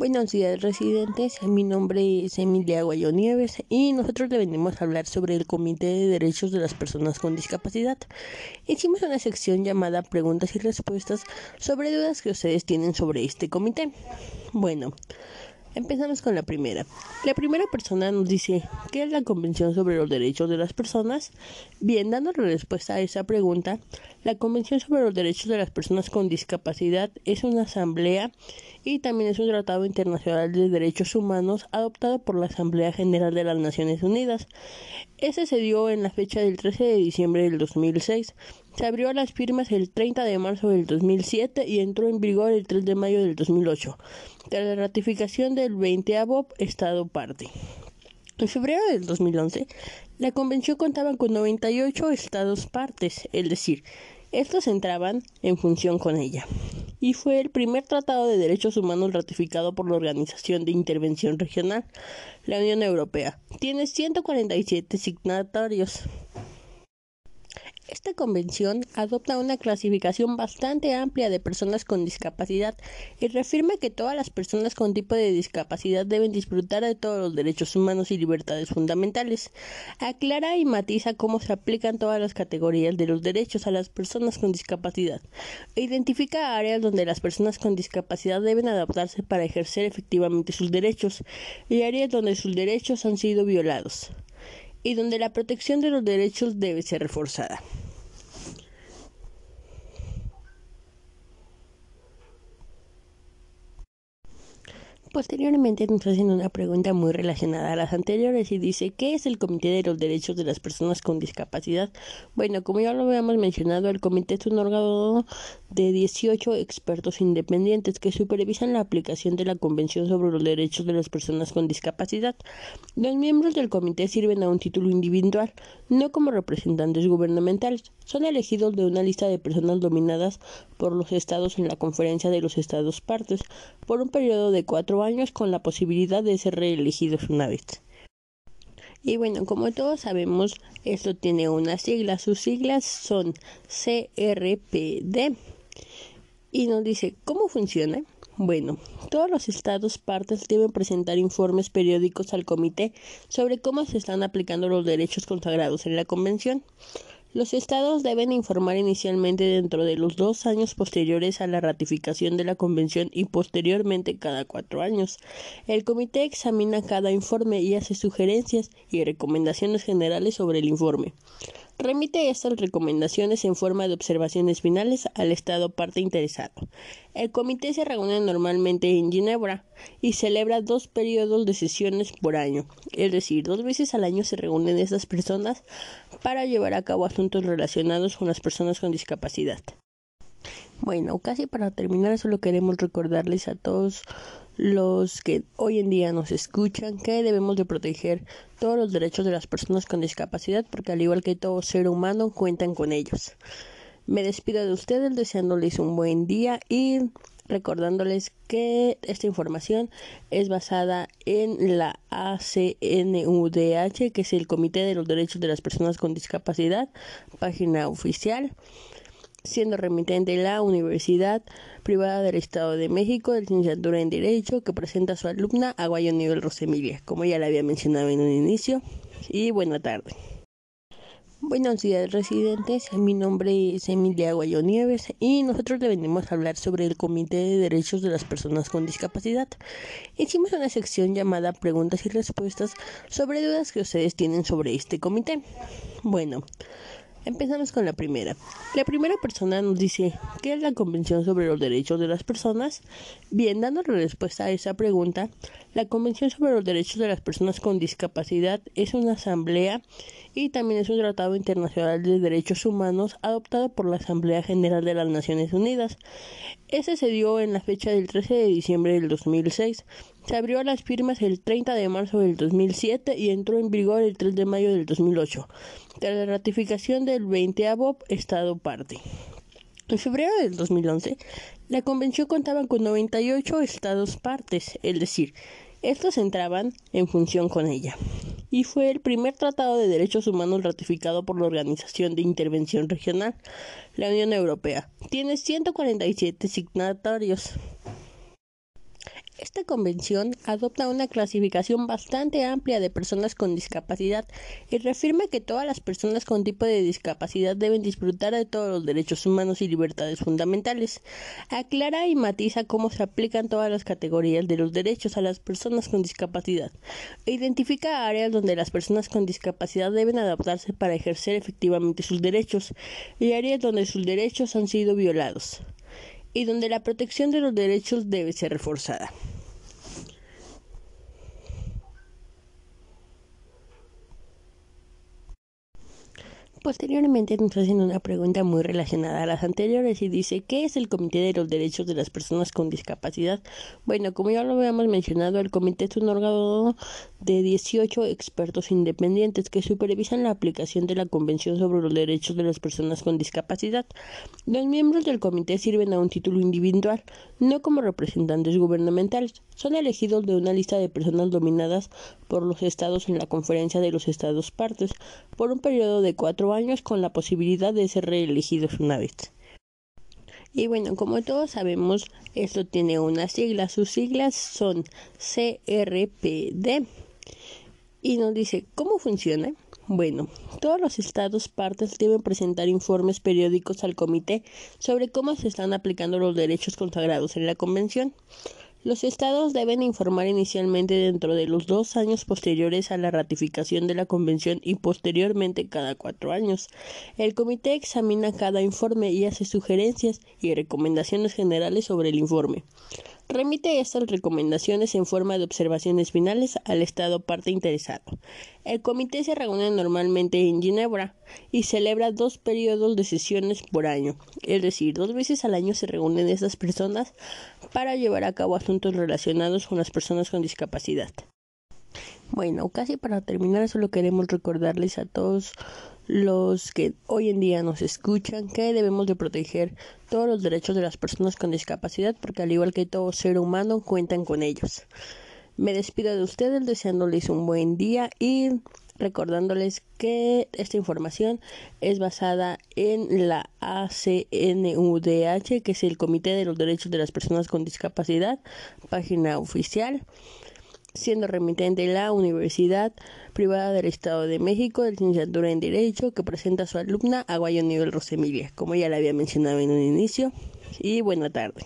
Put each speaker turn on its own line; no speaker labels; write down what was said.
Buenos días residentes, mi nombre es Emilia Aguayo Nieves y nosotros le venimos a hablar sobre el Comité de Derechos de las Personas con Discapacidad. Hicimos una sección llamada Preguntas y Respuestas sobre dudas que ustedes tienen sobre este comité. Bueno, Empezamos con la primera. La primera persona nos dice, ¿qué es la Convención sobre los Derechos de las Personas? Bien, dando respuesta a esa pregunta, la Convención sobre los Derechos de las Personas con Discapacidad es una asamblea y también es un tratado internacional de derechos humanos adoptado por la Asamblea General de las Naciones Unidas. Ese se dio en la fecha del 13 de diciembre del 2006. Se abrió a las firmas el 30 de marzo del 2007 y entró en vigor el 3 de mayo del 2008, tras la ratificación del 20 Estado parte. En febrero del 2011, la convención contaba con 98 estados partes, es decir, estos entraban en función con ella. Y fue el primer tratado de derechos humanos ratificado por la Organización de Intervención Regional, la Unión Europea. Tiene 147 signatarios. Esta convención adopta una clasificación bastante amplia de personas con discapacidad y reafirma que todas las personas con tipo de discapacidad deben disfrutar de todos los derechos humanos y libertades fundamentales. Aclara y matiza cómo se aplican todas las categorías de los derechos a las personas con discapacidad. Identifica áreas donde las personas con discapacidad deben adaptarse para ejercer efectivamente sus derechos y áreas donde sus derechos han sido violados y donde la protección de los derechos debe ser reforzada. Posteriormente nos hacen una pregunta muy relacionada a las anteriores y dice ¿qué es el Comité de los Derechos de las Personas con Discapacidad? Bueno, como ya lo habíamos mencionado, el comité es un órgano de 18 expertos independientes que supervisan la aplicación de la Convención sobre los Derechos de las Personas con Discapacidad. Los miembros del comité sirven a un título individual, no como representantes gubernamentales. Son elegidos de una lista de personas dominadas por los estados en la Conferencia de los Estados Partes por un periodo de cuatro años con la posibilidad de ser reelegidos una vez. Y bueno, como todos sabemos, esto tiene una sigla. Sus siglas son CRPD. Y nos dice, ¿cómo funciona? Bueno, todos los estados partes deben presentar informes periódicos al comité sobre cómo se están aplicando los derechos consagrados en la convención. Los estados deben informar inicialmente dentro de los dos años posteriores a la ratificación de la Convención y posteriormente cada cuatro años. El comité examina cada informe y hace sugerencias y recomendaciones generales sobre el informe. Remite estas recomendaciones en forma de observaciones finales al Estado parte interesado. El comité se reúne normalmente en Ginebra y celebra dos periodos de sesiones por año, es decir, dos veces al año se reúnen estas personas para llevar a cabo asuntos relacionados con las personas con discapacidad. Bueno, casi para terminar, solo queremos recordarles a todos los que hoy en día nos escuchan que debemos de proteger todos los derechos de las personas con discapacidad porque al igual que todo ser humano cuentan con ellos. Me despido de ustedes deseándoles un buen día y recordándoles que esta información es basada en la ACNUDH, que es el Comité de los Derechos de las Personas con Discapacidad, página oficial siendo remitente la Universidad Privada del Estado de México de Licenciatura en Derecho que presenta a su alumna Aguayo Nivel Rosemilia, como ya la había mencionado en un inicio. Y buena tarde. Buenos días residentes, mi nombre es Emilia Aguayo Nieves y nosotros le venimos a hablar sobre el Comité de Derechos de las Personas con Discapacidad. Hicimos una sección llamada Preguntas y Respuestas sobre dudas que ustedes tienen sobre este comité. Bueno, Empezamos con la primera. La primera persona nos dice, ¿qué es la Convención sobre los Derechos de las Personas? Bien, dando la respuesta a esa pregunta, la Convención sobre los Derechos de las Personas con Discapacidad es una asamblea y también es un tratado internacional de derechos humanos adoptado por la Asamblea General de las Naciones Unidas. Ese se dio en la fecha del 13 de diciembre del 2006. Se abrió a las firmas el 30 de marzo del 2007 y entró en vigor el 3 de mayo del 2008, tras la ratificación del 20 Estado parte. En febrero del 2011, la convención contaba con 98 estados partes, es decir, estos entraban en función con ella. Y fue el primer tratado de derechos humanos ratificado por la Organización de Intervención Regional, la Unión Europea. Tiene 147 signatarios. Esta convención adopta una clasificación bastante amplia de personas con discapacidad y reafirma que todas las personas con tipo de discapacidad deben disfrutar de todos los derechos humanos y libertades fundamentales. Aclara y matiza cómo se aplican todas las categorías de los derechos a las personas con discapacidad. Identifica áreas donde las personas con discapacidad deben adaptarse para ejercer efectivamente sus derechos y áreas donde sus derechos han sido violados y donde la protección de los derechos debe ser reforzada. Posteriormente nos hacen una pregunta muy relacionada a las anteriores y dice ¿qué es el Comité de los Derechos de las Personas con Discapacidad? Bueno, como ya lo habíamos mencionado, el comité es un órgano de 18 expertos independientes que supervisan la aplicación de la Convención sobre los Derechos de las Personas con Discapacidad. Los miembros del comité sirven a un título individual, no como representantes gubernamentales. Son elegidos de una lista de personas dominadas por los estados en la Conferencia de los Estados Partes por un periodo de cuatro años con la posibilidad de ser reelegidos una vez. Y bueno, como todos sabemos, esto tiene unas siglas. Sus siglas son CRPD. Y nos dice, ¿cómo funciona? Bueno, todos los estados partes deben presentar informes periódicos al comité sobre cómo se están aplicando los derechos consagrados en la convención. Los estados deben informar inicialmente dentro de los dos años posteriores a la ratificación de la Convención y posteriormente cada cuatro años. El comité examina cada informe y hace sugerencias y recomendaciones generales sobre el informe. Remite estas recomendaciones en forma de observaciones finales al Estado parte interesado. El comité se reúne normalmente en Ginebra y celebra dos periodos de sesiones por año, es decir, dos veces al año se reúnen estas personas para llevar a cabo asuntos relacionados con las personas con discapacidad. Bueno, casi para terminar, solo queremos recordarles a todos los que hoy en día nos escuchan que debemos de proteger todos los derechos de las personas con discapacidad porque al igual que todo ser humano cuentan con ellos. Me despido de ustedes deseándoles un buen día y recordándoles que esta información es basada en la ACNUDH, que es el Comité de los Derechos de las Personas con Discapacidad, página oficial siendo remitente la Universidad Privada del Estado de México de Licenciatura en Derecho que presenta a su alumna Aguayo Nivel Rosemilia, como ya le había mencionado en un inicio. Y buena tarde.